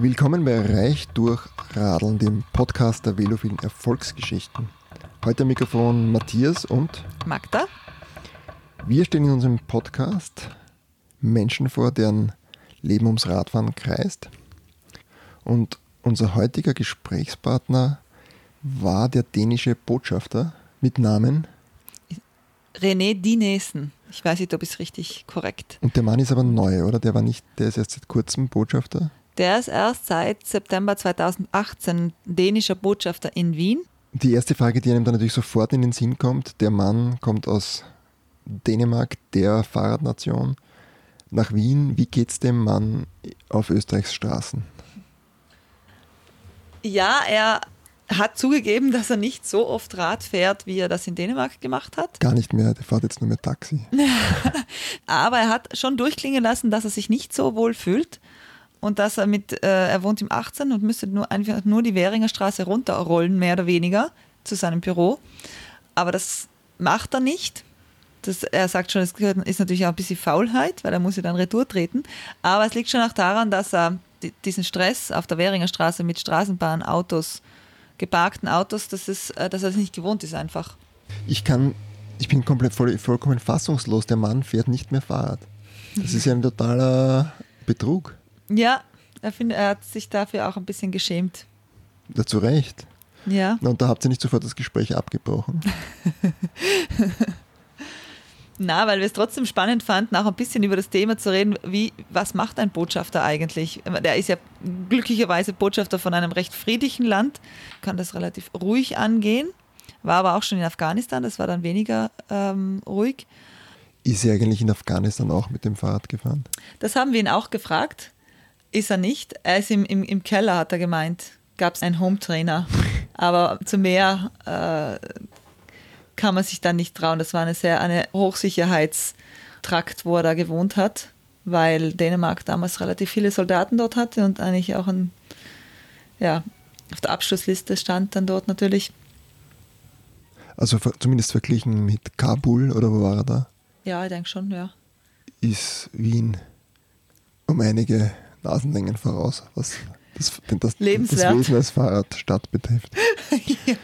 Willkommen bei Reich durch Radeln, dem Podcast der velophilen Erfolgsgeschichten. Heute am Mikrofon Matthias und Magda. Wir stellen in unserem Podcast Menschen vor, deren Leben ums Radfahren kreist. Und unser heutiger Gesprächspartner war der dänische Botschafter mit Namen René Dinesen. Ich weiß nicht, ob es richtig korrekt. Und der Mann ist aber neu, oder? Der war nicht, der ist erst seit kurzem Botschafter. Der ist erst seit September 2018 dänischer Botschafter in Wien. Die erste Frage, die einem dann natürlich sofort in den Sinn kommt, der Mann kommt aus Dänemark, der Fahrradnation, nach Wien. Wie geht es dem Mann auf Österreichs Straßen? Ja, er hat zugegeben, dass er nicht so oft Rad fährt, wie er das in Dänemark gemacht hat. Gar nicht mehr, der fährt jetzt nur mehr Taxi. Aber er hat schon durchklingen lassen, dass er sich nicht so wohl fühlt und dass er mit, äh, er wohnt im 18 und müsste nur einfach nur die Währinger Straße runterrollen, mehr oder weniger, zu seinem Büro. Aber das macht er nicht. Das, er sagt schon, es ist natürlich auch ein bisschen Faulheit, weil er muss ja dann retour treten. Aber es liegt schon auch daran, dass er diesen Stress auf der Währinger Straße mit Straßenbahn, Autos, geparkten Autos, das ist, äh, dass er das nicht gewohnt ist einfach. Ich kann, ich bin komplett voll, vollkommen fassungslos. Der Mann fährt nicht mehr Fahrrad. Das ist ja ein totaler Betrug. Ja, er, find, er hat sich dafür auch ein bisschen geschämt. Dazu recht. Ja. Und da habt ihr nicht sofort das Gespräch abgebrochen. Na, weil wir es trotzdem spannend fanden, auch ein bisschen über das Thema zu reden, wie, was macht ein Botschafter eigentlich? Der ist ja glücklicherweise Botschafter von einem recht friedlichen Land, kann das relativ ruhig angehen, war aber auch schon in Afghanistan, das war dann weniger ähm, ruhig. Ist er eigentlich in Afghanistan auch mit dem Fahrrad gefahren? Das haben wir ihn auch gefragt. Ist er nicht. Er ist im, im, im Keller, hat er gemeint. Gab es einen Home-Trainer. Aber zu mehr äh, kann man sich dann nicht trauen. Das war eine sehr eine Hochsicherheitstrakt, wo er da gewohnt hat, weil Dänemark damals relativ viele Soldaten dort hatte und eigentlich auch ein, ja, auf der Abschlussliste stand dann dort natürlich. Also zumindest verglichen mit Kabul oder wo war er da? Ja, ich denke schon, ja. Ist Wien um einige Nasenlängen voraus, was das, das, das Wesen als Fahrradstadt betrifft. ja.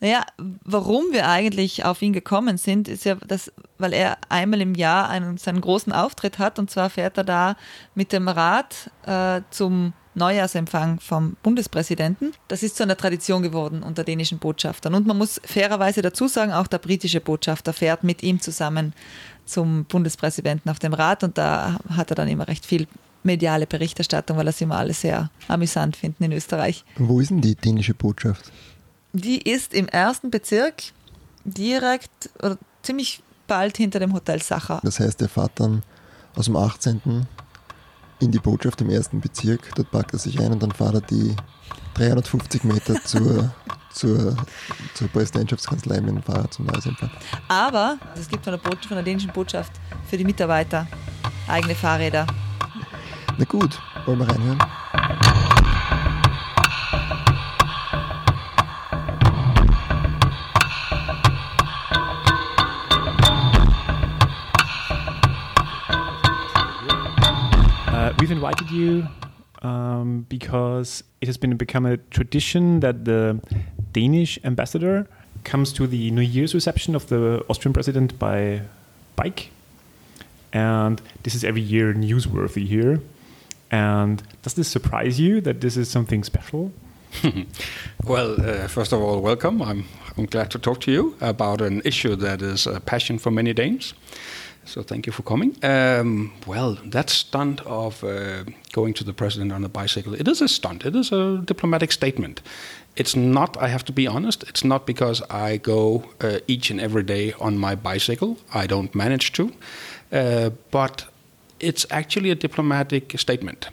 Naja, warum wir eigentlich auf ihn gekommen sind, ist ja, dass, weil er einmal im Jahr einen, seinen großen Auftritt hat und zwar fährt er da mit dem Rad äh, zum Neujahrsempfang vom Bundespräsidenten. Das ist zu einer Tradition geworden unter dänischen Botschaftern. Und man muss fairerweise dazu sagen, auch der britische Botschafter fährt mit ihm zusammen zum Bundespräsidenten auf dem Rad und da hat er dann immer recht viel mediale Berichterstattung, weil das immer alle sehr amüsant finden in Österreich. Wo ist denn die dänische Botschaft? Die ist im ersten Bezirk direkt oder ziemlich bald hinter dem Hotel Sacher. Das heißt, er fährt dann aus dem 18. in die Botschaft im ersten Bezirk, dort packt er sich ein und dann fährt er die 350 Meter zur, zur, zur Präsidentschaftskanzlei mit dem Fahrrad zum Neusempfang. Aber es gibt von der, von der dänischen Botschaft für die Mitarbeiter eigene Fahrräder. Na gut, wollen wir reinhören? We've invited you um, because it has been become a tradition that the Danish ambassador comes to the New Year's reception of the Austrian president by bike. And this is every year newsworthy here. And does this surprise you that this is something special? well, uh, first of all, welcome. I'm, I'm glad to talk to you about an issue that is a passion for many Danes. So thank you for coming. Um, well, that stunt of uh, going to the president on a bicycle, it is a stunt. It is a diplomatic statement. It's not, I have to be honest, it's not because I go uh, each and every day on my bicycle. I don't manage to. Uh, but it's actually a diplomatic statement.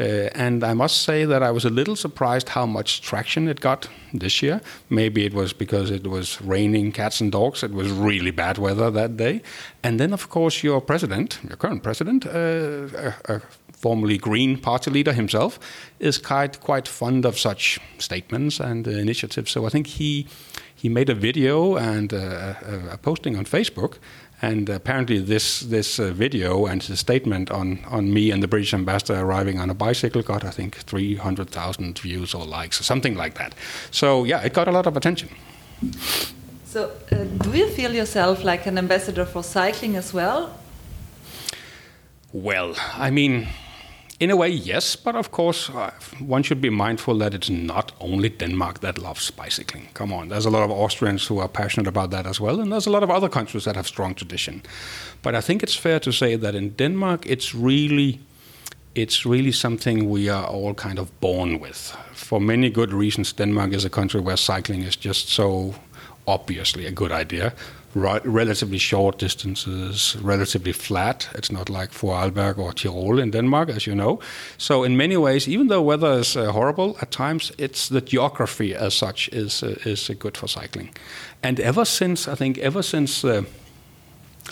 Uh, and I must say that I was a little surprised how much traction it got this year. Maybe it was because it was raining cats and dogs. It was really bad weather that day. And then, of course, your president, your current president, uh, a, formerly Green party leader himself, is quite quite fond of such statements and initiatives. So I think he he made a video and a, a posting on Facebook And apparently, this this uh, video and the statement on on me and the British ambassador arriving on a bicycle got, I think, three hundred thousand views or likes or something like that. So yeah, it got a lot of attention. So, uh, do you feel yourself like an ambassador for cycling as well? Well, I mean, in a way, yes, but of course, uh, one should be mindful that it's not only Denmark that loves bicycling. Come on, there's a lot of Austrians who are passionate about that as well, and there's a lot of other countries that have strong tradition. But I think it's fair to say that in Denmark, it's really it's really something we are all kind of born with. For many good reasons, Denmark is a country where cycling is just so obviously a good idea relatively short distances, relatively flat. It's not like Vorarlberg or Tyrol in Denmark, as you know. So in many ways, even though weather is uh, horrible at times, it's the geography as such is uh, is uh, good for cycling. And ever since, I think, ever since. Uh,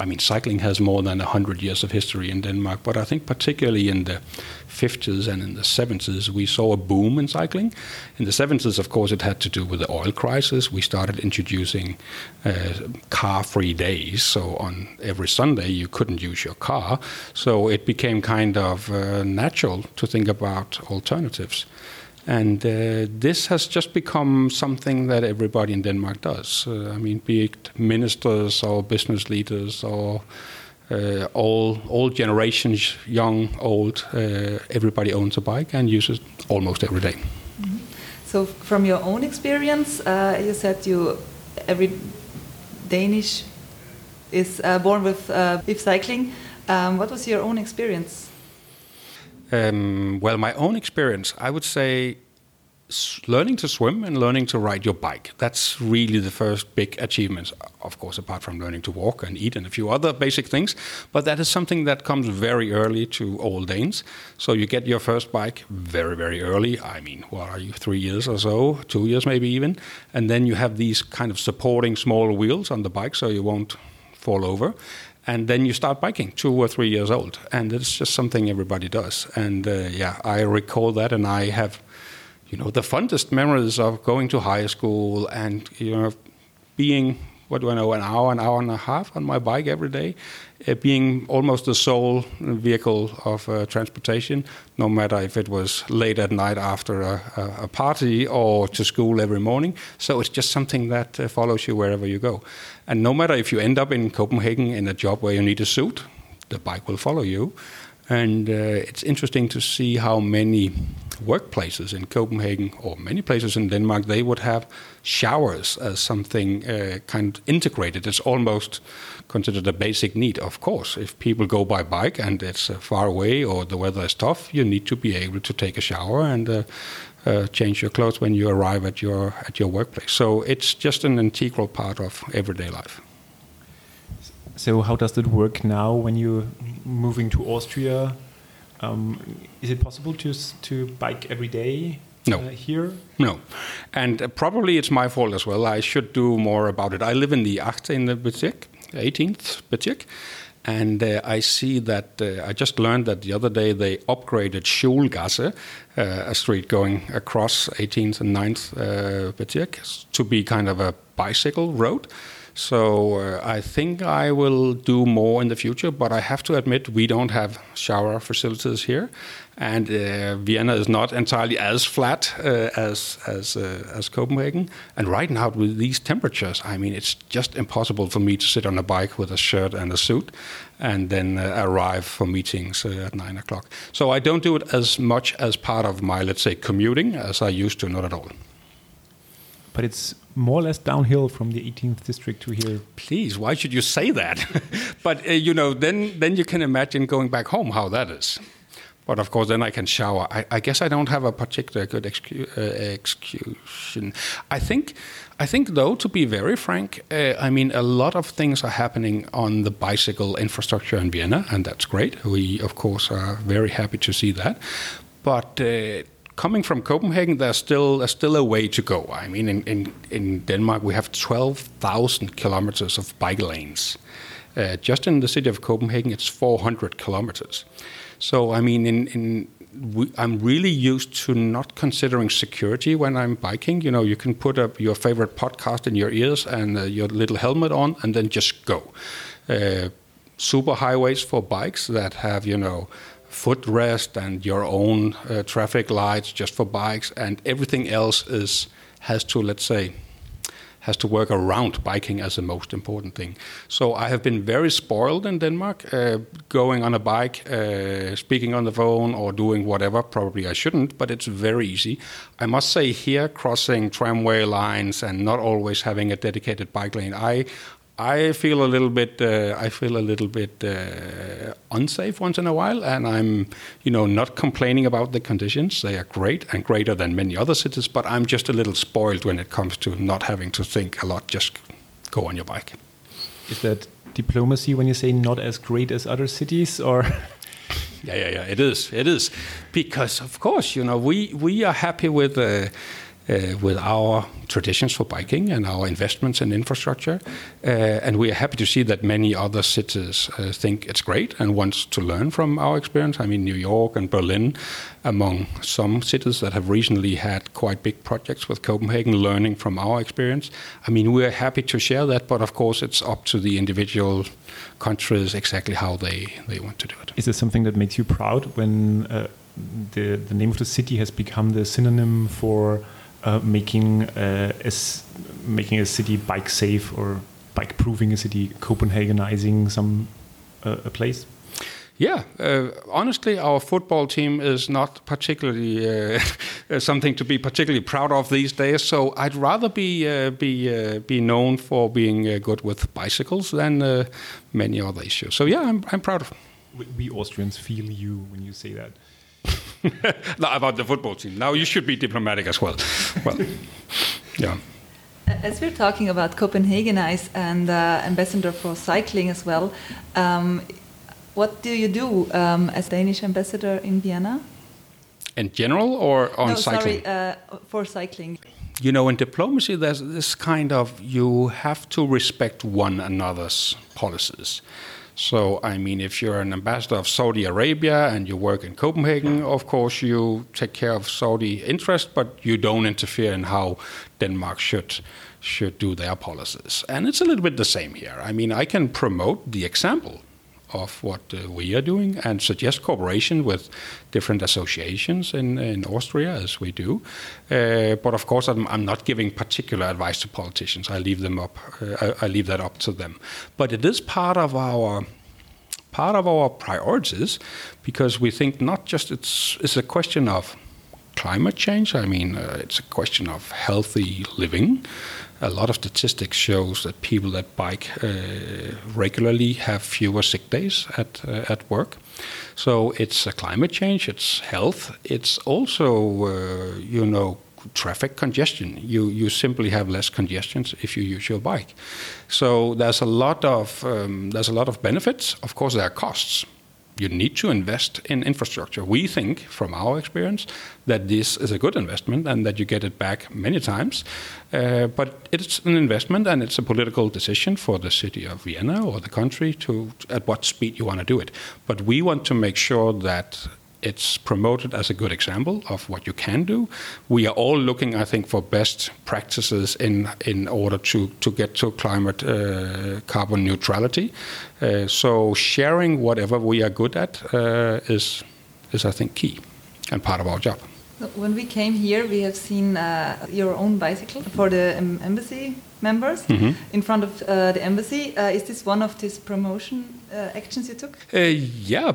I mean, cycling has more than 100 years of history in Denmark, but I think particularly in the 50s and in the 70s, we saw a boom in cycling. In the 70s, of course, it had to do with the oil crisis. We started introducing uh, car free days. So on every Sunday, you couldn't use your car. So it became kind of uh, natural to think about alternatives. And uh, this has just become something that everybody in Denmark does. Uh, I mean, be it ministers or business leaders or uh, all all generations, young, old, uh, everybody owns a bike and uses it almost every day. Mm -hmm. So, from your own experience, uh, you said you every Danish is uh, born with with cycling. Um, what was your own experience? Um, well, my own experience, I would say learning to swim and learning to ride your bike. That's really the first big achievements, of course, apart from learning to walk and eat and a few other basic things. But that is something that comes very early to all Danes. So you get your first bike very, very early. I mean, what are you, three years or so, two years maybe even? And then you have these kind of supporting small wheels on the bike so you won't fall over and then you start biking two or three years old. And it's just something everybody does. And uh, yeah i recall that. And i have you know the fondest memories of going to high school and you know being what do I know an hour an hour and a half on my bike every day uh, being almost the sole vehicle of uh, transportation no matter if it was late at night after a, a, party or to school every morning. So it's just something that uh, follows you wherever you go. And no matter if you end up in Copenhagen in a job where you need a suit the bike will follow you. And uh, it's interesting to see how many workplaces in Copenhagen or many places in Denmark, they would have showers as something uh, kind of integrated. It's almost considered a basic need. Of course, if people go by bike and it's uh, far away or the weather is tough, you need to be able to take a shower and uh, uh, change your clothes when you arrive at your at your workplace. So it's just an integral part of everyday life. So how does it work now when you're moving to Austria? Um, is it possible to to bike every day? No. Uh, here? No. And uh, probably it's my fault as well. I should do more about it. I live in the 18th Bezirk, 18th Bezirk, and uh, I see that uh, I just learned that the other day they upgraded Schulgasse, uh, a street going across 18th and 9th uh, Bezirk, to be kind of a bicycle road. So uh, I think I will do more in the future, but I have to admit we don't have shower facilities here, and uh, Vienna is not entirely as flat uh, as as uh, as Copenhagen. And right now with these temperatures, I mean it's just impossible for me to sit on a bike with a shirt and a suit, and then uh, arrive for meetings uh, at nine o'clock. So I don't do it as much as part of my let's say commuting as I used to, not at all but it's more or less downhill from the 18th district to here. Please, why should you say that? but uh, you know, then then you can imagine going back home how that is. But of course, then I can shower. I, I guess I don't have a particular good excu- uh. I think, I think though, to be very frank, uh, I mean, a lot of things are happening on the bicycle infrastructure in Vienna, and that's great. We, of course, are very happy to see that. But uh, coming from Copenhagen, there's still there's still a way to go. I mean, in in, in Denmark, we have 12,000 kilometers of bike lanes. Uh, just in the city of Copenhagen, it's 400 kilometers. So, I mean, in, in we, I'm really used to not considering security when I'm biking. You know, you can put up your favorite podcast in your ears and uh, your little helmet on, and then just go. uh, super highways for bikes that have, you know, footrest and your own uh, traffic lights just for bikes, and everything else is has to, let's say, has to work around biking as the most important thing. So I have been very spoiled in Denmark, uh, going on a bike, uh, speaking on the phone, or doing whatever. Probably I shouldn't, but it's very easy. I must say here, crossing tramway lines and not always having a dedicated bike lane, I I feel a little bit. Uh, I feel a little bit uh, unsafe once in a while, and I'm, you know, not complaining about the conditions. They are great and greater than many other cities. But I'm just a little spoiled when it comes to not having to think a lot. Just go on your bike. Is that diplomacy when you say not as great as other cities, or? yeah, yeah, yeah. It is. It is because, of course, you know, we we are happy with. Uh, with our traditions for biking and our investments in infrastructure. Uh, and we are happy to see that many other cities uh, think it's great and wants to learn from our experience. I mean, New York and Berlin, among some cities that have recently had quite big projects with Copenhagen, learning from our experience. I mean, we're happy to share that, but of course, it's up to the individual countries exactly how they, they want to do it. Is there something that makes you proud when uh, the, the name of the city has become the synonym for uh, making uh, a, making a city bike safe or bike proving a city, Copenhagenizing some uh, a place? Yeah, uh, honestly, our football team is not particularly uh, something to be particularly proud of these days. So I'd rather be uh, be uh, be known for being uh, good with bicycles than uh, many other issues. So yeah, I'm I'm proud of. We Austrians feel you when you say that. Not about the football team. Now you should be diplomatic as well. Well, yeah. As we're talking about Copenhagenize and uh, ambassador for cycling as well, um, what do you do um, as Danish ambassador in Vienna? In general or on no, cycling? sorry, uh, for cycling. You know, in diplomacy, there's this kind of you have to respect one another's policies. So, I mean, if you're an ambassador of Saudi Arabia and you work in Copenhagen, of course, you take care of Saudi interest, but you don't interfere in how Denmark should should do their policies. And it's a little bit the same here. I mean, I can promote the example of what uh, we are doing and suggest cooperation with different associations in, in Austria as we do. Uh, but of course, I'm, I'm, not giving particular advice to politicians. I leave them up. Uh, I, I, leave that up to them. But it is part of our part of our priorities because we think not just it's it's a question of climate change. I mean, uh, it's a question of healthy living a lot of statistics shows that people that bike uh, regularly have fewer sick days at uh, at work. So it's a climate change, it's health, it's also uh, you know traffic congestion. You you simply have less congestions if you use your bike. So there's a lot of um, there's a lot of benefits. Of course, there are costs you need to invest in infrastructure. We think, from our experience, that this is a good investment and that you get it back many times. Uh, but it's an investment and it's a political decision for the city of Vienna or the country to at what speed you want to do it. But we want to make sure that it's promoted as a good example of what you can do. We are all looking, I think, for best practices in in order to to get to climate uh, carbon neutrality. Uh, so sharing whatever we are good at uh, is is I think key and part of our job. When we came here, we have seen uh, your own bicycle for the embassy members mm -hmm. in front of uh, the embassy. Uh, is this one of these promotion actions you took? yeah,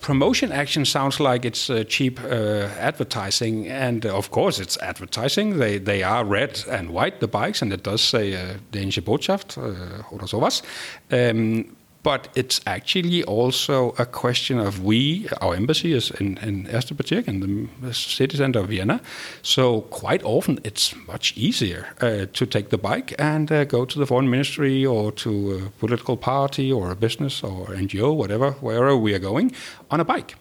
promotion action sounds like it's uh, cheap uh, advertising, and uh, of course it's advertising. They they are red and white the bikes, and it does say uh, Dänische Botschaft uh, oder sowas. Um, but it's actually also a question of we, our embassy is in, in in the city center of Vienna. So quite often it's much easier uh, to take the bike and uh, go to the foreign ministry or to a political party or a business or NGO, whatever, wherever we are going, on a bike.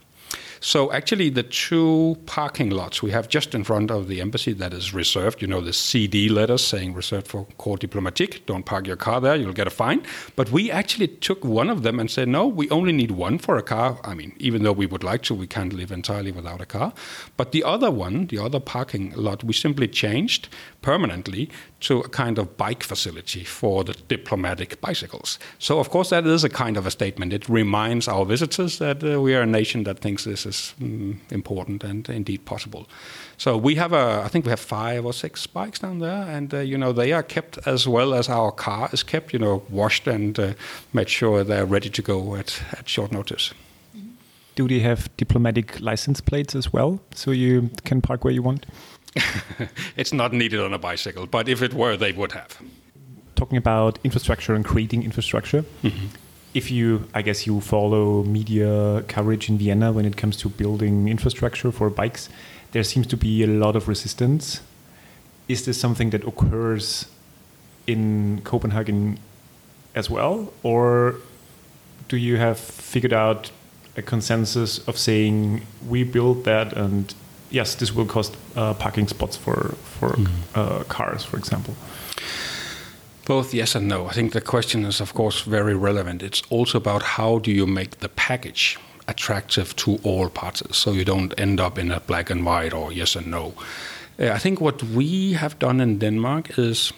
So actually, the two parking lots we have just in front of the embassy that is reserved, you know, the CD letters saying reserved for Corps Diplomatique, don't park your car there, you'll get a fine. But we actually took one of them and said, no, we only need one for a car. I mean, even though we would like to, we can't live entirely without a car. But the other one, the other parking lot, we simply changed permanently to a kind of bike facility for the diplomatic bicycles. So, of course, that is a kind of a statement. It reminds our visitors that uh, we are a nation that thinks this is mm, important and indeed possible. So we have a, I think we have five or six bikes down there, and uh, you know they are kept as well as our car is kept. You know, washed and uh, made sure they're ready to go at, at short notice. Do they have diplomatic license plates as well, so you can park where you want? it's not needed on a bicycle, but if it were, they would have. Talking about infrastructure and creating infrastructure, mm-hmm. if you, I guess, you follow media coverage in Vienna when it comes to building infrastructure for bikes, there seems to be a lot of resistance. Is this something that occurs in Copenhagen as well, or do you have figured out a consensus of saying we build that and yes, this will cost uh, parking spots for for mm. uh, cars, for example. Both yes and no. I think the question is, of course, very relevant. It's also about how do you make the package attractive to all parties, so you don't end up in a black and white or yes and no. Uh, I think what we have done in Denmark is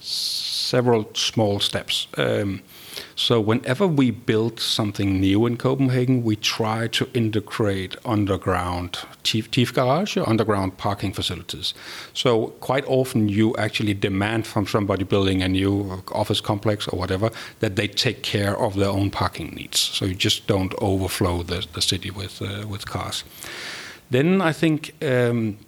several small steps. Um, so whenever we build something new in Copenhagen, we try to integrate underground Tiefgarage, underground parking facilities. So quite often you actually demand from somebody building a new office complex or whatever that they take care of their own parking needs. So you just don't overflow the, the city with uh, with cars. Then I think. Um,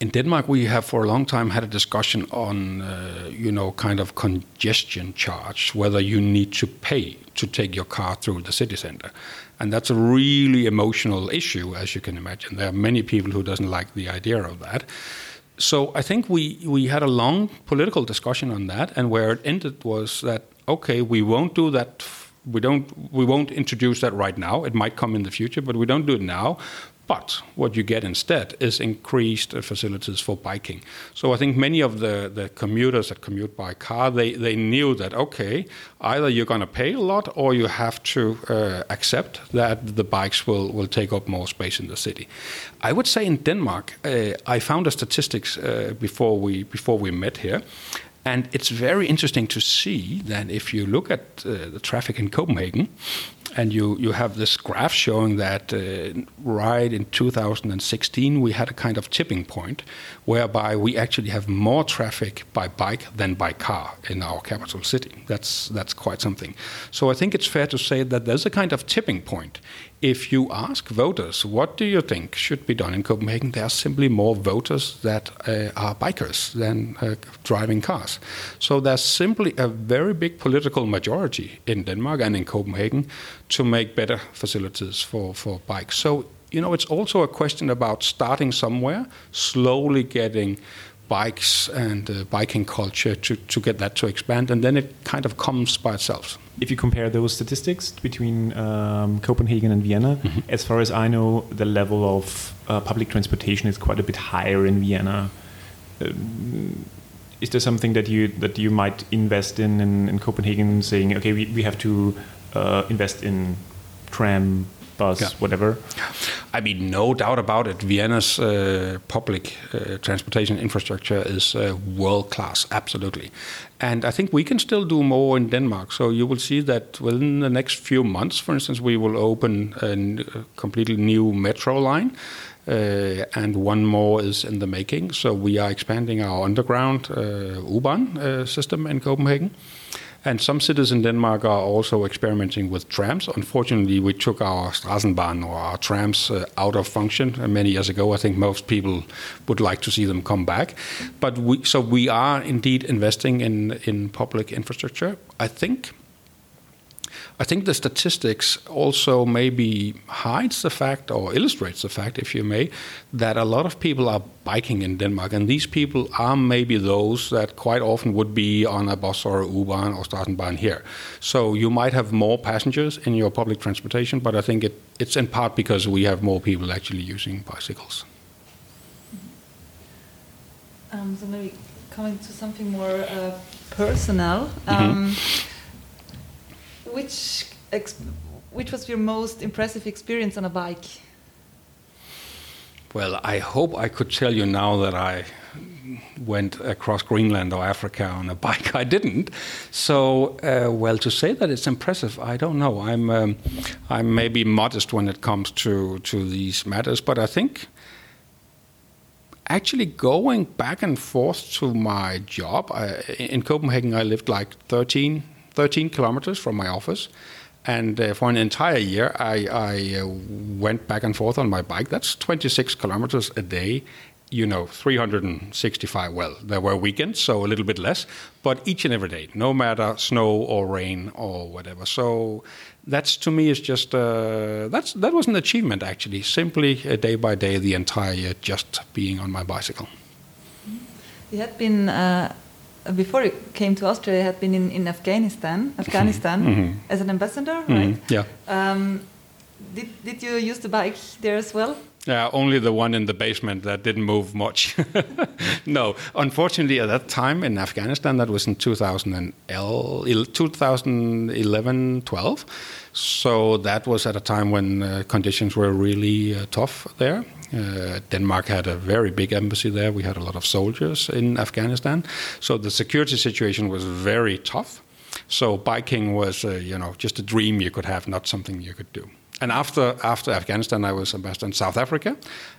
in Denmark, we have for a long time had a discussion on, uh, you know, kind of congestion charge, whether you need to pay to take your car through the city center, and that's a really emotional issue, as you can imagine. There are many people who doesn't like the idea of that. So I think we we had a long political discussion on that, and where it ended was that okay, we won't do that we don't we won't introduce that right now it might come in the future but we don't do it now but what you get instead is increased facilities for biking. So I think many of the, the commuters that commute by car, they, they knew that, okay, either you're going to pay a lot or you have to uh, accept that the bikes will, will take up more space in the city. I would say in Denmark, uh, I found the statistics uh, before, we, before we met here, and it's very interesting to see that if you look at uh, the traffic in Copenhagen, and you, you have this graph showing that uh, right in 2016 we had a kind of tipping point whereby we actually have more traffic by bike than by car in our capital city. That's that's quite something. So I think it's fair to say that there's a kind of tipping point if you ask voters, what do you think should be done in Copenhagen, there are simply more voters that uh, are bikers than uh, driving cars. So there's simply a very big political majority in Denmark and in Copenhagen to make better facilities for, for bikes. So, you know, it's also a question about starting somewhere, slowly getting bikes and uh, biking culture to, to get that to expand, and then it kind of comes by itself. If you compare those statistics between um, Copenhagen and Vienna, mm-hmm. as far as I know, the level of uh, public transportation is quite a bit higher in Vienna. Um, is there something that you that you might invest in in, in Copenhagen, saying, okay, we, we have to uh, invest in tram bus, yeah. whatever. I mean, no doubt about it. Vienna's uh, public uh, transportation infrastructure is uh, world class, absolutely. And I think we can still do more in Denmark. So you will see that within the next few months, for instance, we will open a completely new metro line. Uh, and one more is in the making. So we are expanding our underground uh, U-Bahn uh, system in Copenhagen. And some cities in Denmark are also experimenting with trams. Unfortunately, we took our Straßenbahn or our trams uh, out of function uh, many years ago. I think most people would like to see them come back. But we, so we are indeed investing in, in public infrastructure. I think I think the statistics also maybe hides the fact or illustrates the fact, if you may, that a lot of people are biking in Denmark, and these people are maybe those that quite often would be on a bus or a U-Bahn or Straßenbahn here. So you might have more passengers in your public transportation, but I think it, it's in part because we have more people actually using bicycles. Um, so maybe coming to something more uh, personal. Um, which ex- which which was your most impressive experience on a bike? Well, I hope I could tell you now that I went across Greenland or Africa on a bike. I didn't. So, uh, well, to say that it's impressive, I don't know. I'm um, I'm maybe modest when it comes to to these matters, but I think actually going back and forth to my job I, in Copenhagen, I lived like 13, 13 kilometers from my office. And uh, for an entire year, I, I uh, went back and forth on my bike. That's 26 kilometers a day you know, 365. Well, there were weekends, so a little bit less, but each and every day, no matter snow or rain or whatever. So that's to me is just uh, that's that was an achievement actually. Simply day by day, the entire year, just being on my bicycle. You had been. Uh, before you came to Austria, you had been in, in Afghanistan, Afghanistan Mm -hmm. as an ambassador, Mhm, right? Yeah. Um, did, did you use the bike there as well? Yeah, only the one in the basement that didn't move much. no, unfortunately, at that time in Afghanistan, that was in 2011 12. So that was at a time when uh, conditions were really uh, tough there. Uh, Denmark had a very big embassy there. We had a lot of soldiers in Afghanistan. So the security situation was very tough. So biking was, uh, you know, just a dream you could have, not something you could do. And after after Afghanistan, I was ambassador in South Africa,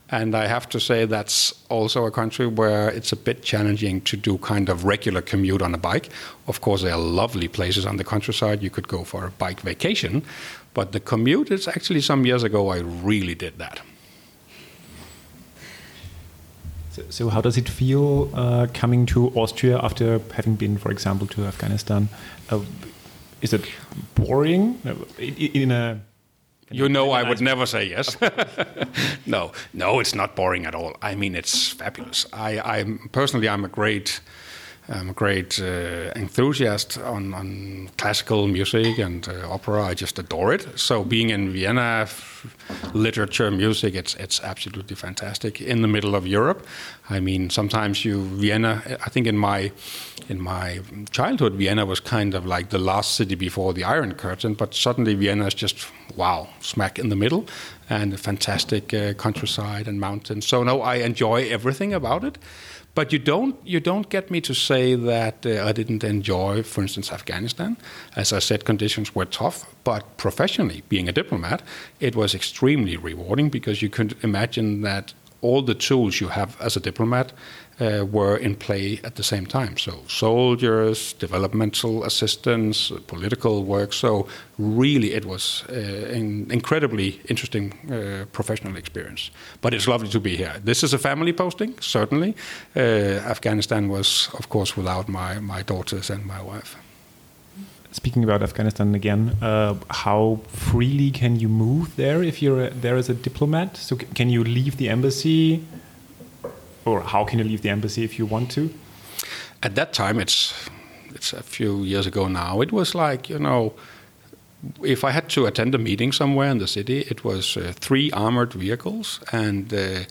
and I have to say that's also a country where it's a bit challenging to do kind of regular commute on a bike. Of course, there are lovely places on the countryside you could go for a bike vacation, but the commute is actually some years ago I really did that. So, so how does it feel uh, coming to Austria after having been, for example, to Afghanistan? Uh, is it boring in, in a you know, I would never say yes. no, no, it's not boring at all. I mean, it's fabulous. I, I'm personally, I'm a great, I'm a great uh, enthusiast on, on classical music and uh, opera. I just adore it. So being in Vienna, literature, music, it's it's absolutely fantastic. In the middle of Europe, I mean, sometimes you Vienna. I think in my in my childhood, Vienna was kind of like the last city before the Iron Curtain. But suddenly, Vienna is just wow, smack in the middle, and a fantastic uh, countryside and mountains. So no, I enjoy everything about it. But you don't you don't get me to say that uh, I didn't enjoy, for instance, Afghanistan. As I said, conditions were tough, but professionally, being a diplomat, it was extremely rewarding because you could imagine that all the tools you have as a diplomat uh, were in play at the same time. So, soldiers, developmental assistance, political work. So, really, it was uh, an incredibly interesting uh, professional experience. But it's lovely to be here. This is a family posting, certainly. Uh, Afghanistan was, of course, without my, my daughters and my wife. Speaking about Afghanistan again, uh, how freely can you move there if you're there as a diplomat? So, can you leave the embassy or how can you leave the embassy if you want to? At that time, it's it's a few years ago now. It was like you know, if I had to attend a meeting somewhere in the city, it was uh, three armored vehicles and. Uh,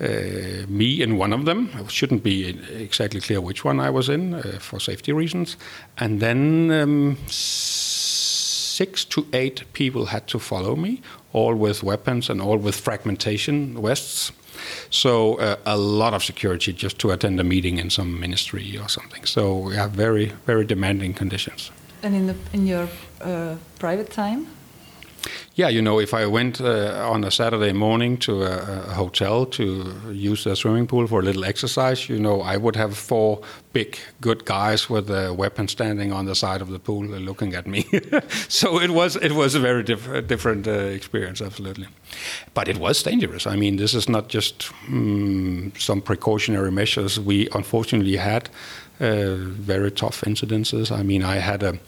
uh, me in one of them. It shouldn't be exactly clear which one I was in uh, for safety reasons. And then um, six to eight people had to follow me, all with weapons and all with fragmentation vests. So uh, a lot of security just to attend a meeting in some ministry or something. So we have very very demanding conditions. And in the in your uh, private time. Yeah, you know, if I went uh, on a Saturday morning to a, a, hotel to use a swimming pool for a little exercise, you know, I would have four big, good guys with a weapon standing on the side of the pool looking at me. so it was it was a very diff- different uh, experience, absolutely. But it was dangerous. I mean, this is not just um, some precautionary measures we unfortunately had. Uh, very tough incidences. I mean, I had a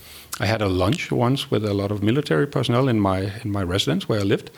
I had a lunch once with a lot of military personnel in my in my residence where I lived,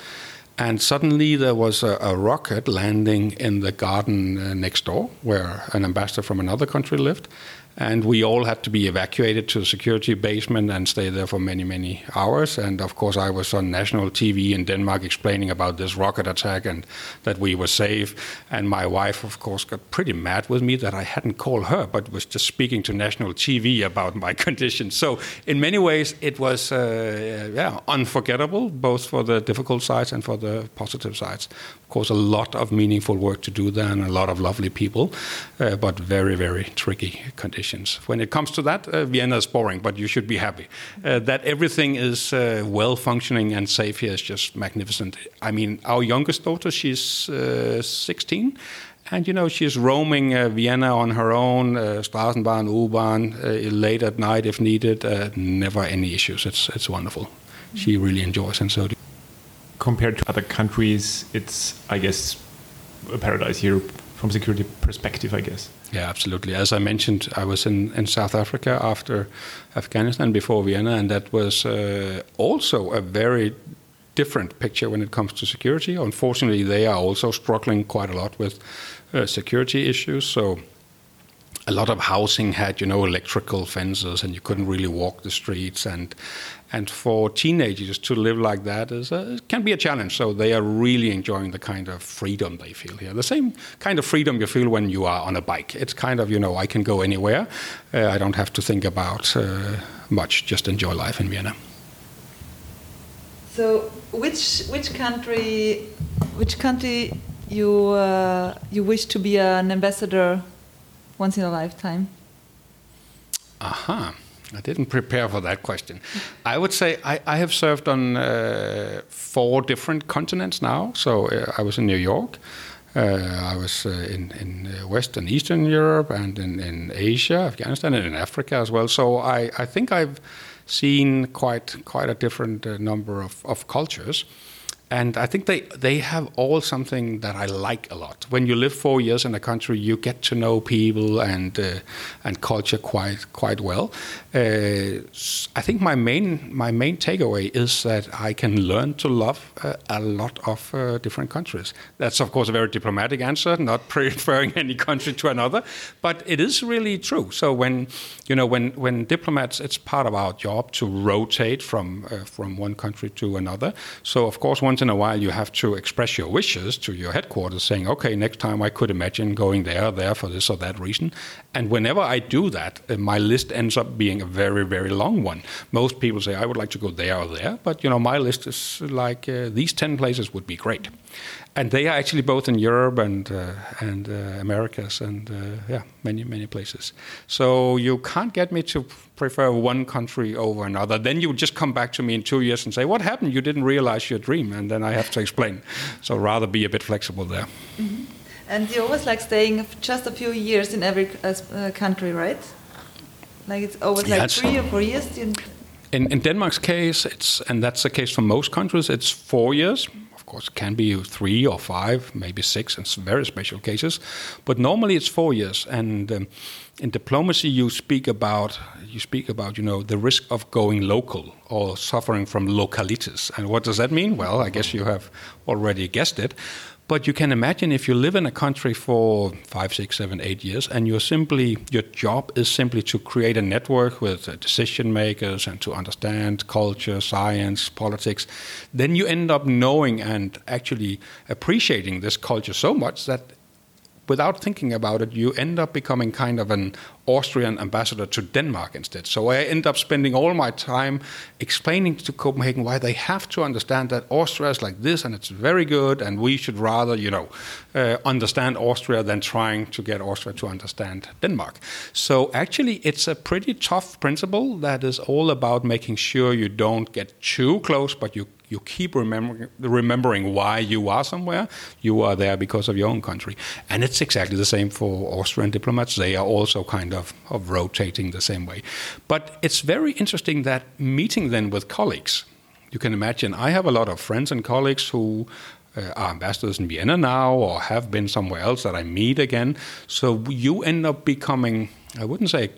and suddenly there was a, a rocket landing in the garden uh, next door where an ambassador from another country lived, and we all had to be evacuated to the security basement and stay there for many many hours. And of course i was on national tv in denmark explaining about this rocket attack and that we were safe. And my wife of course got pretty mad with me that i hadn't called her but was just speaking to national tv about my condition. So in many ways it was uh, yeah unforgettable both for the difficult sides and for the positive sides. Of course a lot of meaningful work to do there and a lot of lovely people uh, but very very tricky conditions When it comes to that, uh, Vienna is boring, but you should be happy. Uh, that everything is uh, well functioning and safe here is just magnificent. I mean, our youngest daughter, she's uh, 16. And you know she's roaming uh, Vienna on her own, uh, Straßenbahn, U-Bahn, late at night if needed. never any issues. It's it's wonderful. She really enjoys, and so. Do Compared to other countries, it's I guess a paradise here from security perspective, I guess. Yeah, absolutely. As I mentioned, I was in, in South Africa after Afghanistan before Vienna, and that was uh, also a very different picture when it comes to security. Unfortunately, they are also struggling quite a lot with uh, security issues. So a lot of housing had, you know, electrical fences, and you couldn't really walk the streets. And and for teenagers to live like that is a, can be a challenge. So they are really enjoying the kind of freedom they feel here. The same kind of freedom you feel when you are on a bike. It's kind of you know I can go anywhere. Uh, I don't have to think about uh, much. Just enjoy life in Vienna. So which which country which country you uh, you wish to be an ambassador once in a lifetime? Aha. I didn't prepare for that question. I would say I, I have served on uh, four different continents now. So uh, I was in New York, uh, I was uh, in, in uh, West and Eastern Europe, and in, in Asia, Afghanistan, and in Africa as well. So I, I think I've seen quite quite a different uh, number of, of cultures and I think they they have all something that I like a lot. When you live four years in a country, you get to know people and uh, and culture quite quite well. Uh, I think my main my main takeaway is that I can learn to love uh, a lot of uh, different countries. That's of course a very diplomatic answer, not preferring any country to another, but it is really true. So when you know when when diplomats, it's part of our job to rotate from uh, from one country to another. So of course once in a while you have to express your wishes to your headquarters saying, okay, next time I could imagine going there, there for this or that reason. And whenever I do that, uh, my list ends up being a very, very long one. Most people say, I would like to go there or there, but you know, my list is like uh, these 10 places would be great and they are actually both in Europe and uh, and uh, Americas and uh, yeah, many many places. So you can't get me to prefer one country over another. Then you just come back to me in two years and say, "What happened? You didn't realize your dream," and then I have to explain. So rather be a bit flexible there. Mm -hmm. And you always like staying just a few years in every uh, uh, country, right? Like it's always like three or four years. In, in Denmark's case, it's and that's the case for most countries. It's four years course, it can be three or five, maybe six in very special cases. But normally it's four years. And um, in diplomacy, you speak about you speak about you know the risk of going local or suffering from localitis. And what does that mean? Well, I guess you have already guessed it. But you can imagine if you live in a country for five, six, seven, eight years, and you're simply your job is simply to create a network with uh, decision makers and to understand culture, science, politics, then you end up knowing and actually appreciating this culture so much that without thinking about it, you end up becoming kind of an Austrian ambassador to Denmark instead. So I end up spending all my time explaining to Copenhagen why they have to understand that Austria is like this and it's very good, and we should rather, you know, uh, understand Austria than trying to get Austria to understand Denmark. So actually, it's a pretty tough principle that is all about making sure you don't get too close, but you you keep remembering, remembering why you are somewhere. You are there because of your own country. And it's exactly the same for Austrian diplomats. They are also kind of, of rotating the same way. But it's very interesting that meeting then with colleagues, you can imagine, I have a lot of friends and colleagues who uh, are ambassadors in Vienna now or have been somewhere else that I meet again. So you end up becoming I wouldn't say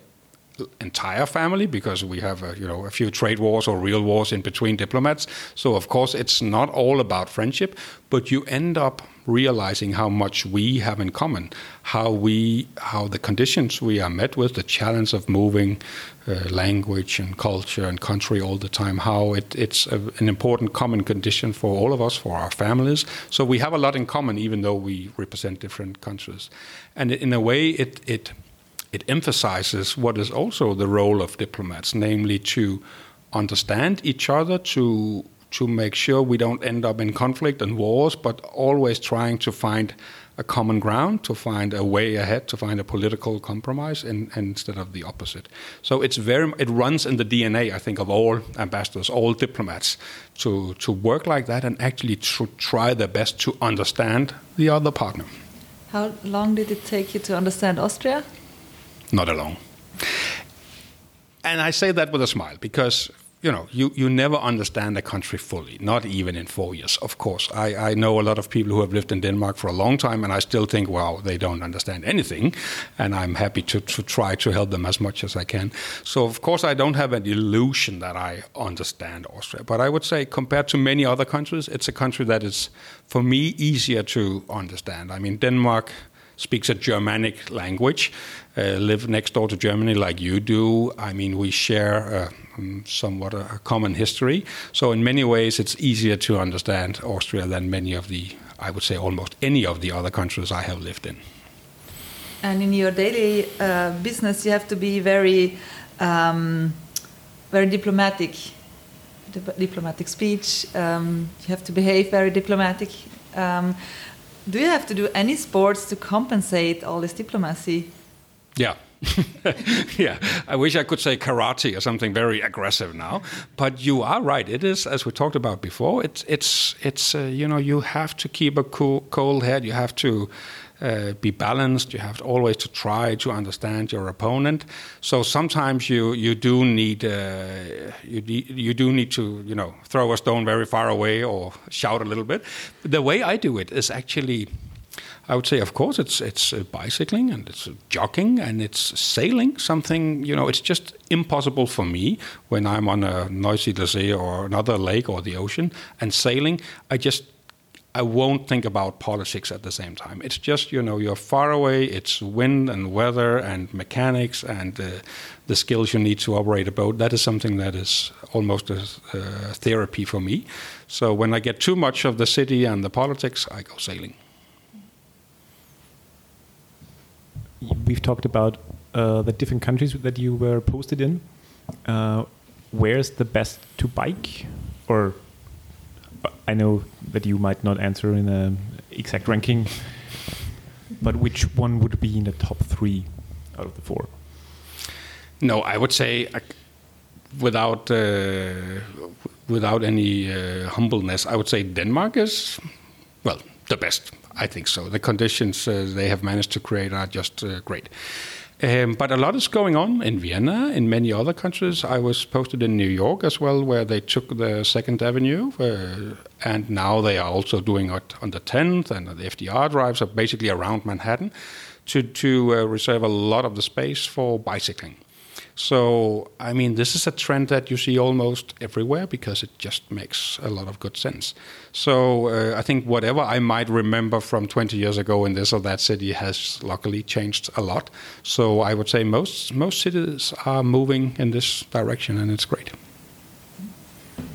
entire family because we have a, you know a few trade wars or real wars in between diplomats. So of course it's not all about friendship, but you end up realizing how much we have in common, how we how the conditions we are met with, the challenge of moving uh, language and culture and country all the time, how it, it's a, an important common condition for all of us, for our families. So we have a lot in common, even though we represent different countries, and in a way it it it emphasizes what is also the role of diplomats, namely to understand each other, to to make sure we don't end up in conflict and wars, but always trying to find a common ground, to find a way ahead, to find a political compromise, in, instead of the opposite. So it's very it runs in the DNA, I think, of all ambassadors, all diplomats, to to work like that and actually to try their best to understand the other partner. How long did it take you to understand Austria? Not alone. And I say that with a smile because you know you, you never understand a country fully, not even in four years. Of course, I, I know a lot of people who have lived in Denmark for a long time, and I still think, wow, they don't understand anything, and I'm happy to, to try to help them as much as I can. So of course, I don't have an illusion that I understand Austria, but I would say compared to many other countries, it's a country that is for me easier to understand. I mean, Denmark speaks a Germanic language, uh, live next door to Germany like you do. I mean, we share uh, um, somewhat a, a, common history. So, in many ways, it's easier to understand Austria than many of the, I would say, almost any of the other countries I have lived in. And in your daily uh, business, you have to be very, um, very diplomatic. diplomatic speech. Um, you have to behave very diplomatic. Um, do you have to do any sports to compensate all this diplomacy? Yeah. yeah, I wish I could say karate or something very aggressive now, but you are right. It is, as we talked about before. It's it's it's uh, you know you have to keep a cool, cold head. You have to uh, be balanced. You have to always to try to understand your opponent. So sometimes you you do need uh, you you do need to you know throw a stone very far away or shout a little bit. The way I do it is actually. I would say, of course, it's it's uh, bicycling and it's jogging and it's sailing. Something you know, it's just impossible for me when I'm on a Neusiedler See or another lake or the ocean and sailing. I just I won't think about politics at the same time. It's just you know you're far away. It's wind and weather and mechanics and uh, the skills you need to operate a boat. That is something that is almost a, a therapy for me. So when I get too much of the city and the politics, I go sailing. We've talked about uh, the different countries that you were posted in. Uh, where's the best to bike, or I know that you might not answer in an exact ranking, but which one would be in the top three out of the four? No, I would say uh, without uh, without any uh, humbleness, I would say Denmark is well the best. I think so. The conditions uh, they have managed to create are just uh, great. Um, but a lot is going on in Vienna, in many other countries. I was posted in New York as well, where they took the Second Avenue, uh, and now they are also doing it on the 10th and the FDR drives are basically around Manhattan to to uh, reserve a lot of the space for bicycling. So, I mean, this is a trend that you see almost everywhere because it just makes a lot of good sense. So, uh, I think whatever I might remember from 20 years ago in this or that city has luckily changed a lot. So, I would say most most cities are moving in this direction, and it's great.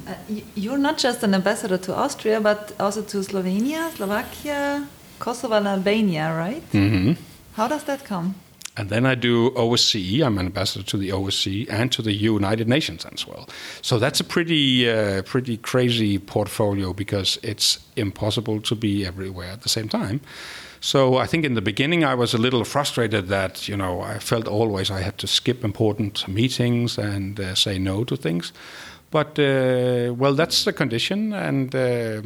Uh, you're not just an ambassador to Austria, but also to Slovenia, Slovakia, Kosovo, and Albania, right? Mm -hmm. How does that come? And then I do OSCE. I'm an ambassador to the OSCE and to the United Nations as well. So that's a pretty, uh, pretty crazy portfolio because it's impossible to be everywhere at the same time. So I think in the beginning I was a little frustrated that you know I felt always I had to skip important meetings and uh, say no to things. But uh, well, that's the condition, and uh,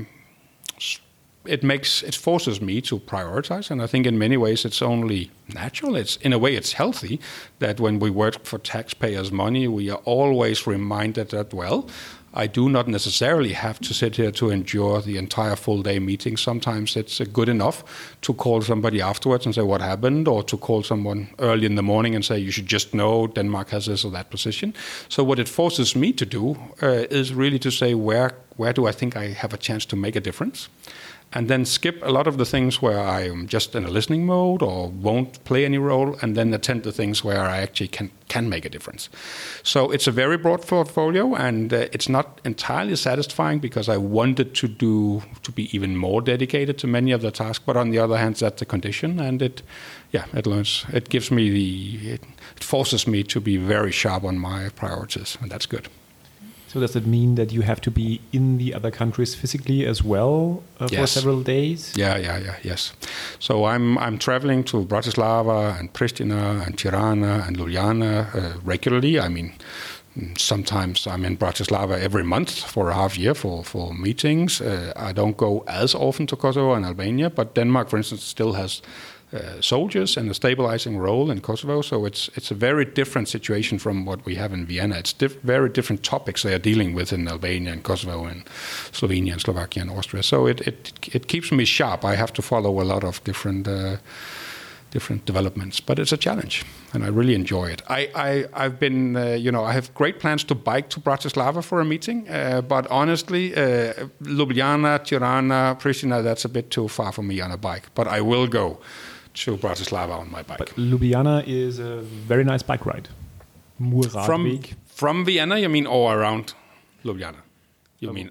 it makes it forces me to prioritize and i think in many ways it's only natural it's in a way it's healthy that when we work for taxpayers money we are always reminded that well I do not necessarily have to sit here to endure the entire full day meeting. Sometimes it's good enough to call somebody afterwards and say what happened, or to call someone early in the morning and say you should just know Denmark has this or that position. So what it forces me to do uh, is really to say where where do I think I have a chance to make a difference and then skip a lot of the things where I am just in a listening mode or won't play any role, and then attend to things where I actually can can make a difference. So it's a very broad portfolio, and uh, it's not entirely satisfying because I wanted to do to be even more dedicated to many of the tasks. But on the other hand, that's the condition, and it, yeah, it learns. It gives me the, it forces me to be very sharp on my priorities, and that's good. So does it mean that you have to be in the other countries physically as well uh, for several days? Yeah, yeah, yeah, yes. So I'm I'm traveling to Bratislava and Pristina and Tirana and Ljubljana uh, regularly. I mean, sometimes I'm in Bratislava every month for a half year for for meetings. Uh, I don't go as often to Kosovo and Albania, but Denmark, for instance, still has. Uh, soldiers and a stabilizing role in Kosovo, so it's it's a very different situation from what we have in Vienna. It's diff- very different topics they are dealing with in Albania and Kosovo and Slovenia and Slovakia and Austria. So it, it it keeps me sharp. I have to follow a lot of different uh, different developments, but it's a challenge, and I really enjoy it. I, I I've been uh, you know I have great plans to bike to Bratislava for a meeting, uh, but honestly, uh, Ljubljana, Tirana, Pristina, that's a bit too far for me on a bike. But I will go to Bratislava on my bike. But Ljubljana is a very nice bike ride. from Murradweg. from Vienna, you mean, or around Ljubljana? You Um, mean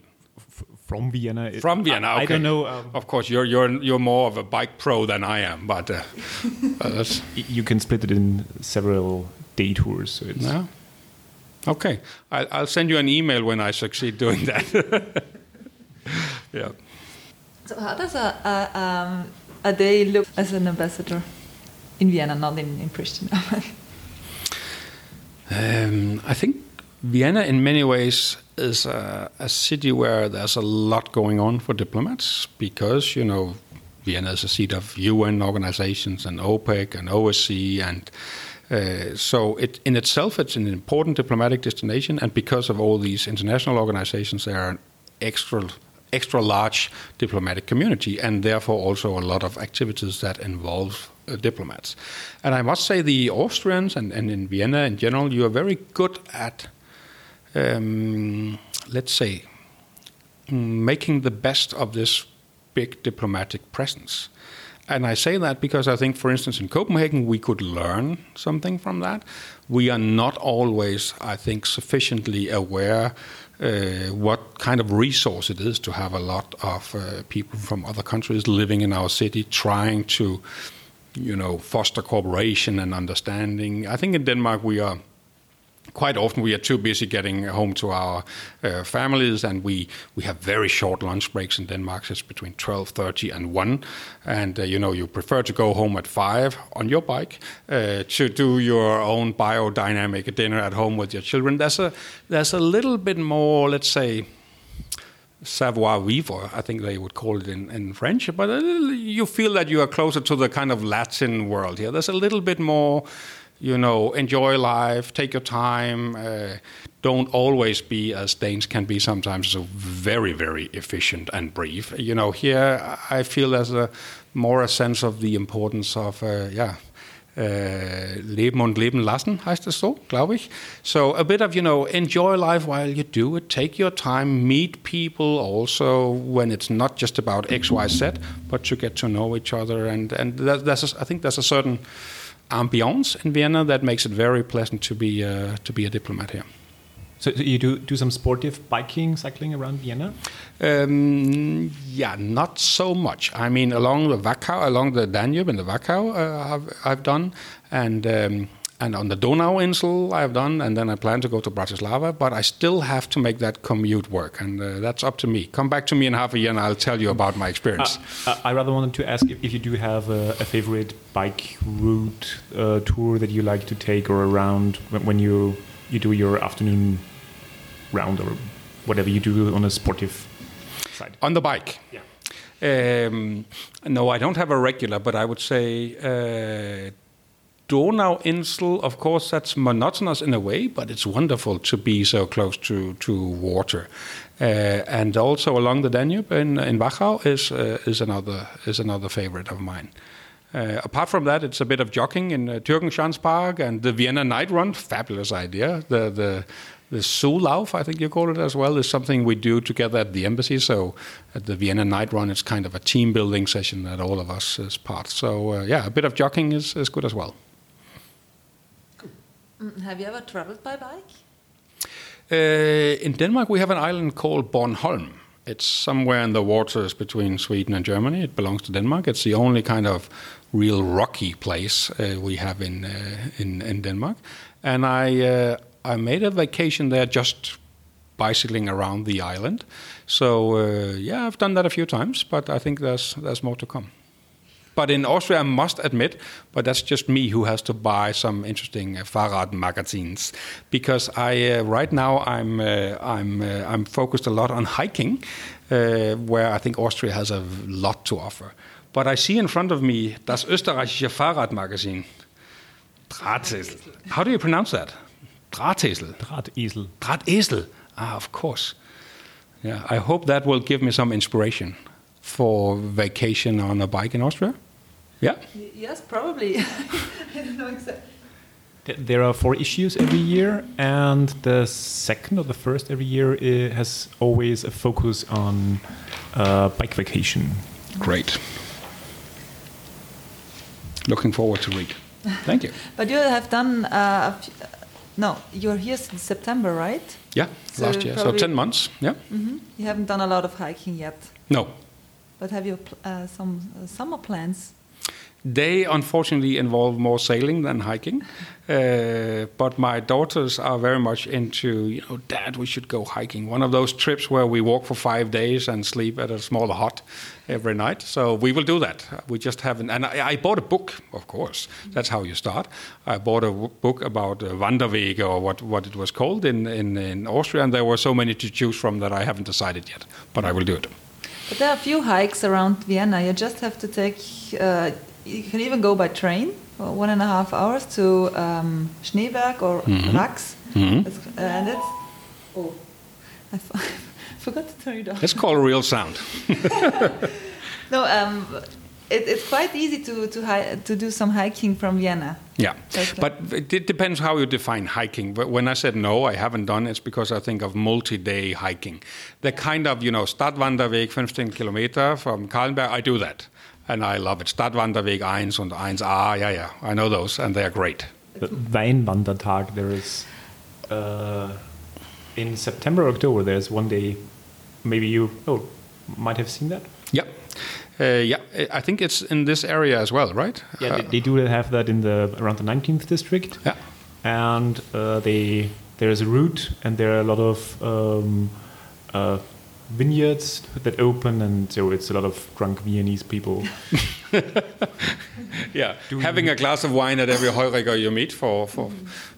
from Vienna. It- from Vienna? I, Okay. I don't know. Um, of course, you're you're you're more of a bike pro than I am, but uh, uh, you can split it in several day tours. So it's no. Okay, I, I'll send you an email when I succeed doing that. yeah. So how does a, a, um, a day look as an ambassador in Vienna, not in, in Pristina? Um, I think Vienna, in many ways, is a, a city where there's a lot going on for diplomats because, you know, Vienna is a seat of UN organizations and OPEC and OSCE. And uh, so, it, in itself, it's an important diplomatic destination. And because of all these international organizations, there are extra extra large diplomatic community and therefore also a lot of activities that involve uh, diplomats. And I must say, the Austrians and, and in Vienna in general, you are very good at, um, let's say, making the best of this big diplomatic presence. And I say that because I think, for instance, in Copenhagen, we could learn something from that. We are not always, I think, sufficiently aware uh, what kind of resource it is to have a lot of uh, people from other countries living in our city trying to, you know, foster cooperation and understanding. I think in Denmark we are quite often we are too busy getting home to our uh, families and we, we have very short lunch breaks in denmark. It's between 12.30 and 1 and uh, you know you prefer to go home at 5 on your bike uh, to do your own biodynamic dinner at home with your children. There's a, there's a little bit more let's say savoir vivre, I think they would call it in, in French, but you feel that you are closer to the kind of Latin world here. There's a little bit more, you know, enjoy life, take your time, uh, don't always be, as Danes can be sometimes, so very, very efficient and brief. You know, here I feel there's a more a sense of the importance of, uh, yeah, uh, leben und leben lassen, heißt es so, glaube ich. So a bit of, you know, enjoy life while you do it. Take your time, meet people also when it's not just about X, Y, Z, but to get to know each other. And, and that, that's, a, I think there's a certain ambiance in Vienna that makes it very pleasant to be, uh, to be a diplomat here. So you do do some sportive biking, cycling around Vienna? Um, yeah, not so much. I mean, along the Wachau, along the Danube and the Wachau, uh, I've, I've done, and um, and on the Donauinsel I've done, and then I plan to go to Bratislava. But I still have to make that commute work, and uh, that's up to me. Come back to me in half a year, and I'll tell you about my experience. Uh, I rather wanted to ask if, if you do have a, a favorite bike route uh, tour that you like to take or around when, when you you do your afternoon round or whatever you do on a sportive side. on the bike. Yeah. Um, no, I don't have a regular, but I would say uh, Donauinsel, of course, that's monotonous in a way, but it's wonderful to be so close to, to water. Uh, and also along the Danube in, in Wachau is, uh, is, another, is another favorite of mine. Uh, apart from that, it's a bit of jogging in uh, Park and the Vienna Night Run. Fabulous idea. The the the Zoolauf, I think you call it as well, is something we do together at the embassy. So at the Vienna Night Run, it's kind of a team building session that all of us is part. So uh, yeah, a bit of jogging is, is good as well. Mm, have you ever traveled by bike? Uh, in Denmark, we have an island called Bornholm. It's somewhere in the waters between Sweden and Germany. It belongs to Denmark. It's the only kind of real rocky place uh, we have in, uh, in, in Denmark. And I uh, I made a vacation there just bicycling around the island. So uh, yeah, I've done that a few times, but I think there's there's more to come. But in Austria, I must admit, but that's just me who has to buy some interesting uh, Fahrrad magazines, because I uh, right now I'm uh, I'm uh, I'm focused a lot on hiking, uh, where I think Austria has a lot to offer. But I see in front of me das österreichische Fahrradmagazin. Drahtesel. How do you pronounce that? Drahtesel. Drahtesel. Drahtesel. Ah, of course. Yeah, I hope that will give me some inspiration for vacation on a bike in Austria. Yeah. Yes, probably. I don't know exactly. There are four issues every year, and the second or the first every year has always a focus on uh, bike vacation. Great. Looking forward to read. Thank you. but you have done uh, no, you're here since September, right? Yeah, so last year. So 10 months, yeah. Mm -hmm. You haven't done a lot of hiking yet? No. But have you uh, some uh, summer plans? They unfortunately involve more sailing than hiking, uh, but my daughters are very much into, you know, Dad, we should go hiking. One of those trips where we walk for five days and sleep at a small hut every night. So we will do that. We just haven't. And I, I bought a book, of course. That's how you start. I bought a book about uh, Wanderwege or what, what it was called in, in, in Austria, and there were so many to choose from that I haven't decided yet. But I will do it. But there are a few hikes around Vienna. You just have to take. Uh, you can even go by train for one and a half hours to um, Schneeberg or mm -hmm. Rax. Mm -hmm. and it's oh, I forgot to turn it off. It's called real sound. no, um, it, it's quite easy to to, to do some hiking from Vienna. Yeah, but it depends how you define hiking. But when I said no, I haven't done it's because I think of multi-day hiking. The kind of you know Stadtwanderweg, 15 kilometer from Kahlenberg. I do that and I love it. Stadtwanderweg 1 und 1a, yeah, yeah, I know those, and they're great. The Weinwandertag, there is uh, in September, October, there's one day, maybe you oh, might have seen that? Yeah. Uh, yeah, I think it's in this area as well, right? Yeah, uh, they, they, do have that in the around the 19th district. Yeah, and uh, they there is a route, and there are a lot of um, uh, vineyards that open, and so it's a lot of drunk Viennese people. yeah, having a glass of wine at every Heuriger you meet for, for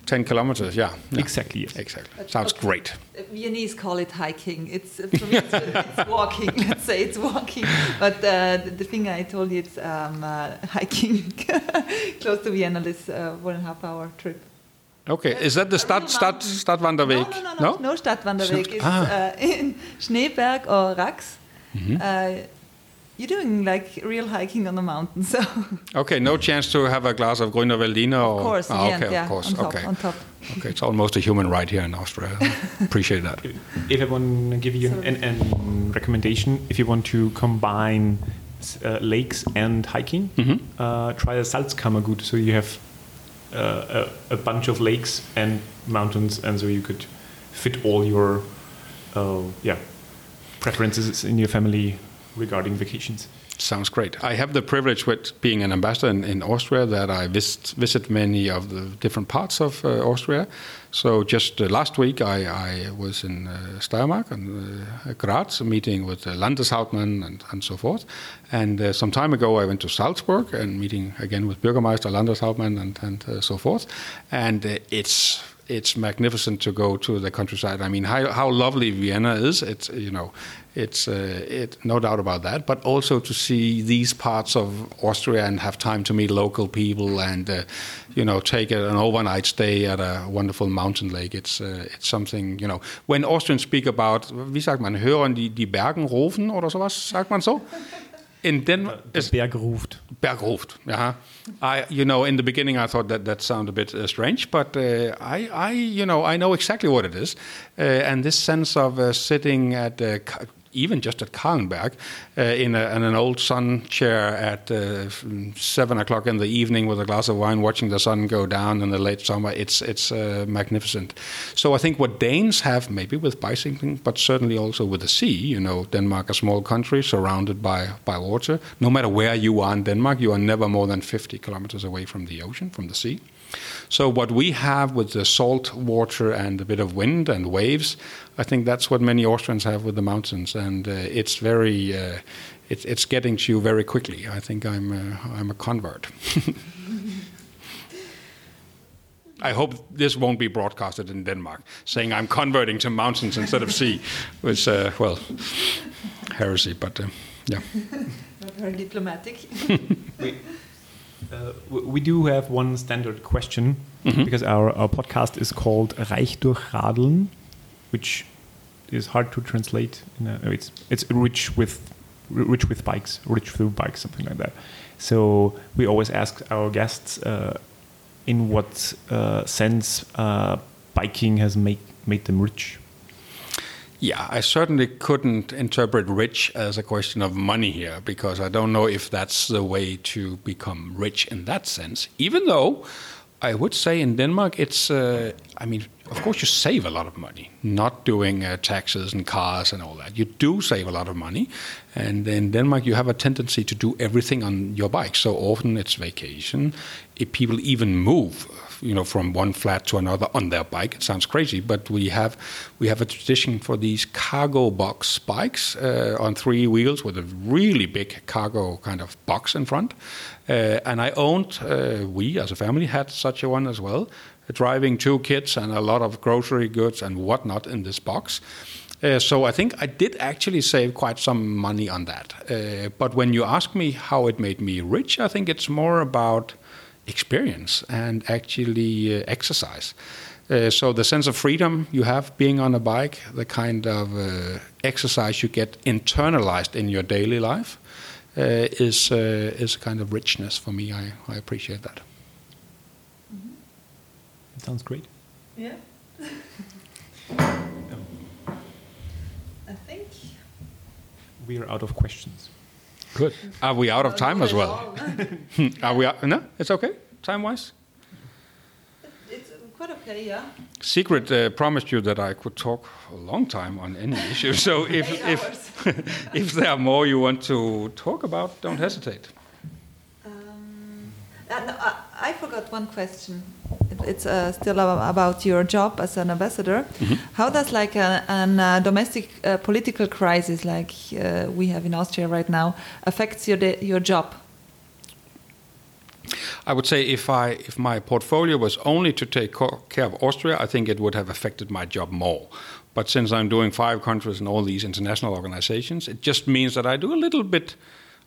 10 kilometers. Yeah, yeah. exactly. Yes. Exactly. But Sounds okay. great. Viennese call it hiking. It's for me, it's, it's walking. Let's say it's walking. But uh, the, the, thing I told you, it's um, uh, hiking close to Vienna. This uh, one and a half hour trip. Okay, is that the Stadt, Stadt, Stadtwanderweg? No, no, no, no, no Stadtwanderweg. It's ah. uh, in Schneeberg or Rax. Mm -hmm. uh, you're doing like real hiking on the mountain, so. Okay, no chance to have a glass of Grüner Veltliner? Of course, oh, okay, yeah, yeah, of course, on top, okay. On top. Okay, it's almost a human right here in Austria. Appreciate that. If, if I want to give you an, an, recommendation, if you want to combine uh, lakes and hiking, mm -hmm. uh, try the Salzkammergut. So you have uh, a, a, bunch of lakes and mountains, and so you could fit all your uh, yeah preferences in your family regarding vacations. Sounds great. I have the privilege with being an ambassador in, in Austria that I visit, visit many of the different parts of uh, Austria. So just uh, last week I, I was in uh, Steiermark and uh, Graz, meeting with the Landeshauptmann and, and so forth. And uh, some time ago I went to Salzburg and meeting again with Bürgermeister, Landeshauptmann and, and uh, so forth. And it's it's magnificent to go to the countryside. I mean, how, how lovely Vienna is. It's you know, it's uh, it no doubt about that. But also to see these parts of Austria and have time to meet local people and uh, you know take an overnight stay at a wonderful mountain lake. It's uh, it's something you know. When Austrians speak about, wie sagt man, hören die die Bergen rufen oder sowas, sagt man so. In Denmark, Der Berg ruft. Berghoft. I, you know, in the beginning I thought that that sounded a bit uh, strange, but uh, I, I, you know, I know exactly what it is, uh, and this sense of uh, sitting at uh, Ka- even just at Kahlenberg uh, in, a, in an old sun chair at uh, seven o'clock in the evening with a glass of wine, watching the sun go down in the late summer. It's it's uh, magnificent. So I think what Danes have, maybe with bicycling, but certainly also with the sea. You know, Denmark, a small country surrounded by by water. No matter where you are in Denmark, you are never more than 50 kilometers away from the ocean, from the sea. So what we have with the salt water and a bit of wind and waves, I think that's what many Austrians have with the mountains, and uh, it's very, uh, it's it's getting to you very quickly. I think I'm uh, I'm a convert. I hope this won't be broadcasted in Denmark, saying I'm converting to mountains instead of sea, which uh, well, heresy. But uh, yeah, Very diplomatic. Uh, we do have one standard question Mhm. because our, our podcast is called Reich durch Radeln, which is hard to translate. In a, it's it's rich with rich with bikes, rich through bikes, something like that. So we always ask our guests uh, in what uh, sense uh, biking has made made them rich. Yeah, I certainly couldn't interpret rich as a question of money here because I don't know if that's the way to become rich in that sense. Even though I would say in Denmark, it's, uh, I mean, of course, you save a lot of money not doing uh, taxes and cars and all that. You do save a lot of money. And in Denmark, you have a tendency to do everything on your bike. So often it's vacation. If people even move, you know, from one flat to another on their bike. It sounds crazy, but we have we have a tradition for these cargo box bikes uh, on three wheels with a really big cargo kind of box in front. Uh, and I owned, uh, we as a family had such a one as well, driving two kids and a lot of grocery goods and whatnot in this box. Uh, so I think I did actually save quite some money on that. Uh, but when you ask me how it made me rich, I think it's more about experience and actually uh, exercise. Uh, so the sense of freedom you have being on a bike, the kind of uh, exercise you get internalized in your daily life, uh, is uh, is a kind of richness for me. I, I appreciate that. It sounds great. Yeah. I think. We are out of questions. Good. Are we out of time as well? Are we? Out? No, it's okay. Time wise. It's quite okay, yeah. Secret uh, promised you that I could talk a long time on any issue. So if if if there are more you want to talk about, don't hesitate. Um, uh, I, I forgot one question. It's uh, still about your job as an ambassador. How does like a, an uh, domestic uh, political crisis like uh, we have in Austria right now affects your your job? I would say if I if my portfolio was only to take care of Austria, I think it would have affected my job more. But since I'm doing five countries and all these international organizations, it just means that I do a little bit.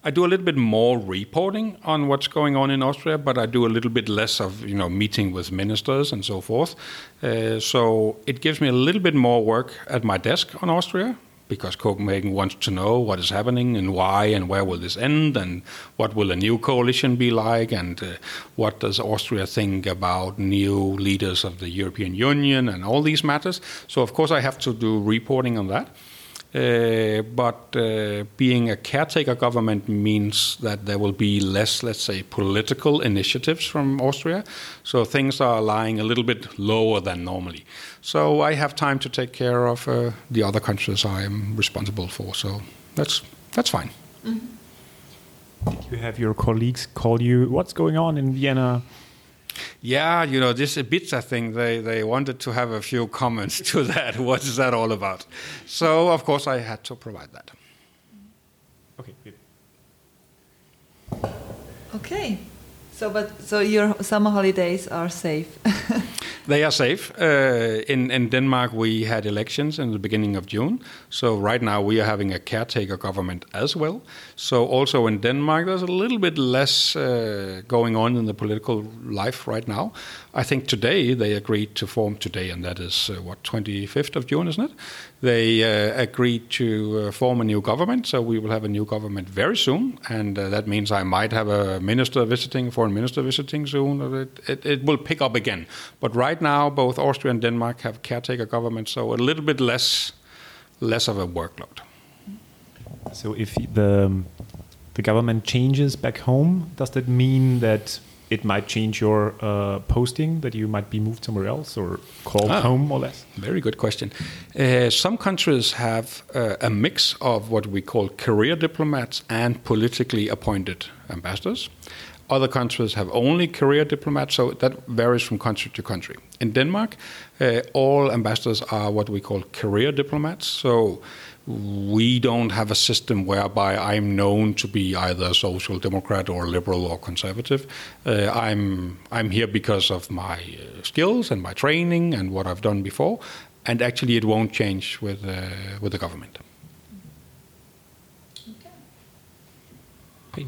I do a little bit more reporting on what's going on in Austria, but I do a little bit less of you know meeting with ministers and so forth. Uh, so it gives me a little bit more work at my desk on Austria because Copenhagen wants to know what is happening and why and where will this end and what will a new coalition be like and uh, what does Austria think about new leaders of the European Union and all these matters. So of course I have to do reporting on that. Uh, but uh, being a caretaker government means that there will be less, let's say, political initiatives from Austria. So things are lying a little bit lower than normally. So I have time to take care of uh, the other countries I am responsible for. So that's that's fine. Did you have your colleagues call you? What's going on in Vienna? Yeah, you know, this Ibiza thing, they, they wanted to have a few comments to that. What is that all about? So, of course, I had to provide that. Okay. good. Okay. So, but so your summer holidays are safe. they are safe. Uh, in in Denmark, we had elections in the beginning of June. So right now we are having a caretaker government as well. So also in Denmark, there's a little bit less uh, going on in the political life right now. I think today they agreed to form today, and that is uh, what 25th of June, isn't it? They uh, agreed to uh, form a new government. So we will have a new government very soon, and uh, that means I might have a minister visiting, foreign minister visiting soon. It, it, it will pick up again. But right now, both Austria and Denmark have caretaker governments, so a little bit less less of a workload. So if the the government changes back home, does that mean that it might change your uh, posting, that you might be moved somewhere else or called Ah. home or less? Very good question. Uh, some countries have uh, a mix of what we call career diplomats and politically appointed ambassadors. Other countries have only career diplomats, so that varies from country to country. In Denmark, uh, all ambassadors are what we call career diplomats. So we don't have a system whereby I'm known to be either a social democrat or liberal or conservative. Uh, I'm I'm here because of my uh, skills and my training and what I've done before. And actually, it won't change with uh, with the government. Okay.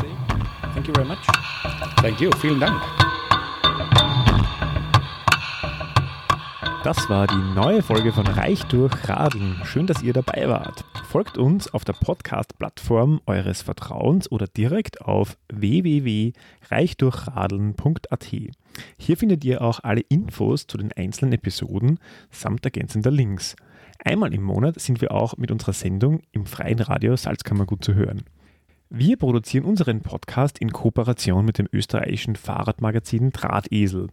Say thank you very much. Thank you. Vielen Dank. Das war die neue Folge von Reich durch Radeln. Schön, dass ihr dabei wart. Folgt uns auf der Podcast-Plattform eures Vertrauens oder direkt auf www.reichdurchradeln.at. Hier findet ihr auch alle Infos zu den einzelnen Episoden samt ergänzender Links. Einmal im Monat sind wir auch mit unserer Sendung im freien Radio Salzkammergut zu hören. Wir produzieren unseren Podcast in Kooperation mit dem österreichischen Fahrradmagazin Drahtesel.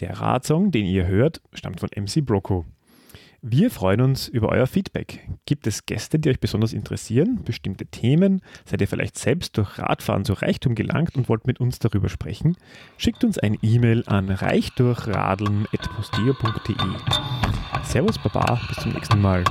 Der Radsong, den ihr hört, stammt von MC Broco. Wir freuen uns über euer Feedback. Gibt es Gäste, die euch besonders interessieren, bestimmte Themen? Seid ihr vielleicht selbst durch Radfahren zu Reichtum gelangt und wollt mit uns darüber sprechen? Schickt uns ein E-Mail an reichdurchradeln.posteo.de. Servus Baba, bis zum nächsten Mal.